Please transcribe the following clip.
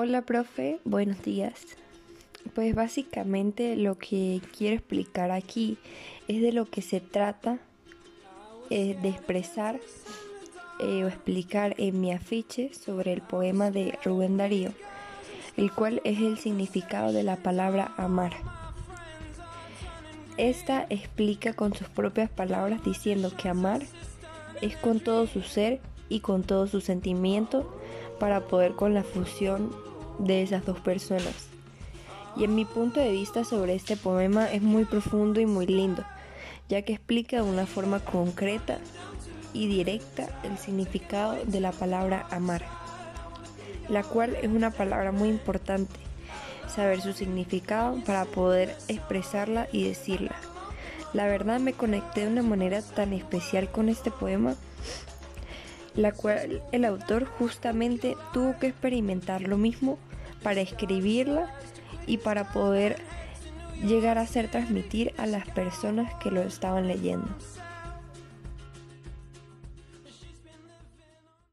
Hola, profe, buenos días. Pues básicamente lo que quiero explicar aquí es de lo que se trata eh, de expresar eh, o explicar en mi afiche sobre el poema de Rubén Darío, el cual es el significado de la palabra amar. Esta explica con sus propias palabras diciendo que amar es con todo su ser y con todo su sentimiento para poder con la fusión de esas dos personas. Y en mi punto de vista sobre este poema es muy profundo y muy lindo, ya que explica de una forma concreta y directa el significado de la palabra amar, la cual es una palabra muy importante, saber su significado para poder expresarla y decirla. La verdad me conecté de una manera tan especial con este poema la cual el autor justamente tuvo que experimentar lo mismo para escribirla y para poder llegar a hacer transmitir a las personas que lo estaban leyendo.